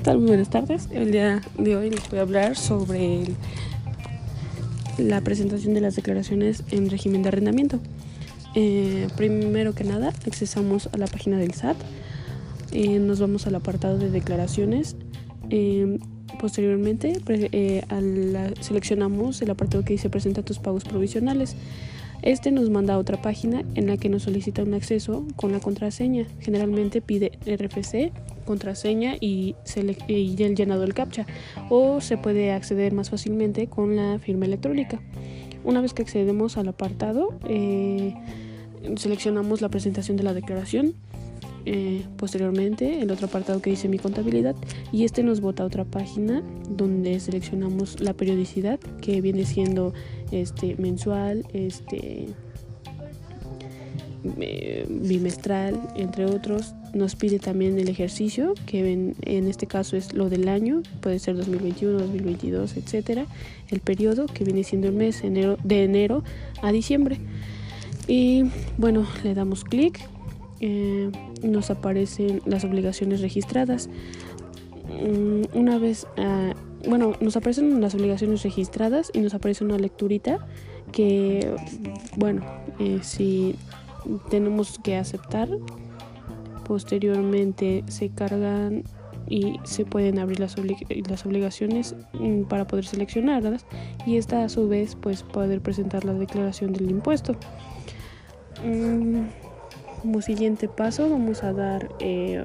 ¿qué tal? Muy buenas tardes. El día de hoy les voy a hablar sobre la presentación de las declaraciones en régimen de arrendamiento. Eh, primero que nada, accesamos a la página del SAT, eh, nos vamos al apartado de declaraciones. Eh, posteriormente, seleccionamos el apartado que dice presenta tus pagos provisionales. Este nos manda a otra página en la que nos solicita un acceso con la contraseña. Generalmente pide RFC, contraseña y, y el llenado del captcha. O se puede acceder más fácilmente con la firma electrónica. Una vez que accedemos al apartado, eh, seleccionamos la presentación de la declaración. Eh, posteriormente, el otro apartado que dice mi contabilidad y este nos bota a otra página donde seleccionamos la periodicidad que viene siendo este mensual, este eh, bimestral, entre otros. Nos pide también el ejercicio, que en, este caso es lo del año, puede ser 2021, 2022, etcétera. El periodo, que viene siendo el mes de enero a diciembre. Y bueno, le damos clic, eh, nos aparecen las obligaciones registradas. Mm, una vez, ah, bueno, nos aparecen las obligaciones registradas y nos aparece una lecturita que, bueno, eh, si tenemos que aceptar, posteriormente se cargan y se pueden abrir las, obligaciones mm, para poder seleccionarlas y esta a su vez pues poder presentar la declaración del impuesto. Mm, como siguiente paso vamos a dar eh,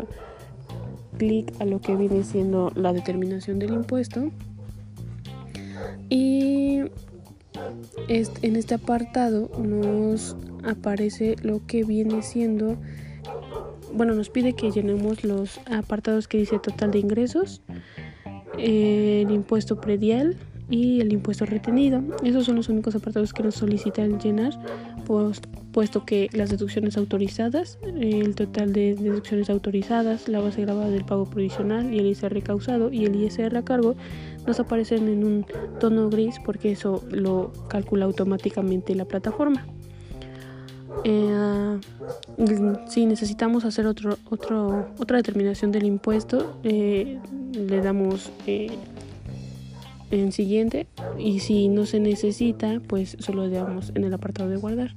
clic a lo que viene siendo la determinación del impuesto. Y en este apartado nos aparece lo que viene siendo bueno nos pide que llenemos los apartados que dice total de ingresos el impuesto predial y el impuesto retenido. Esos son los únicos apartados que nos solicitan llenar puesto que las deducciones autorizadas, el total de deducciones autorizadas, la base grabada del pago provisional y el ISR causado y el ISR a cargo nos aparecen en un tono gris porque eso lo calcula automáticamente la plataforma. Eh, si necesitamos hacer otro, otro, otra determinación del impuesto, eh, le damos eh, en siguiente y si no se necesita pues solo le damos en el apartado de guardar.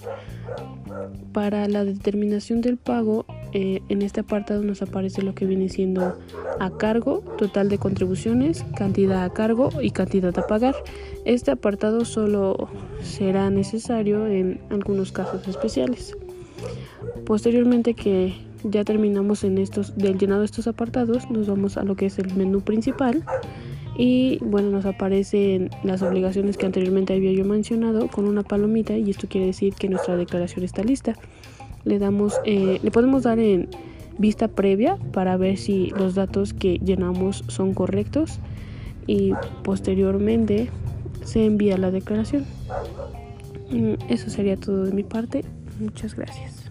Para la determinación del pago eh, en este apartado nos aparece lo que viene siendo a cargo total de contribuciones cantidad a cargo y cantidad a pagar. Este apartado solo será necesario en algunos casos especiales. Posteriormente que ya terminamos en estos del llenado de estos apartados nos vamos a lo que es el menú principal y bueno nos aparecen las obligaciones que anteriormente había yo mencionado con una palomita y esto quiere decir que nuestra declaración está lista. Le damos eh, le podemos dar en vista previa para ver si los datos que llenamos son correctos y posteriormente se envía la declaración. Mm, eso sería todo de mi parte. Muchas gracias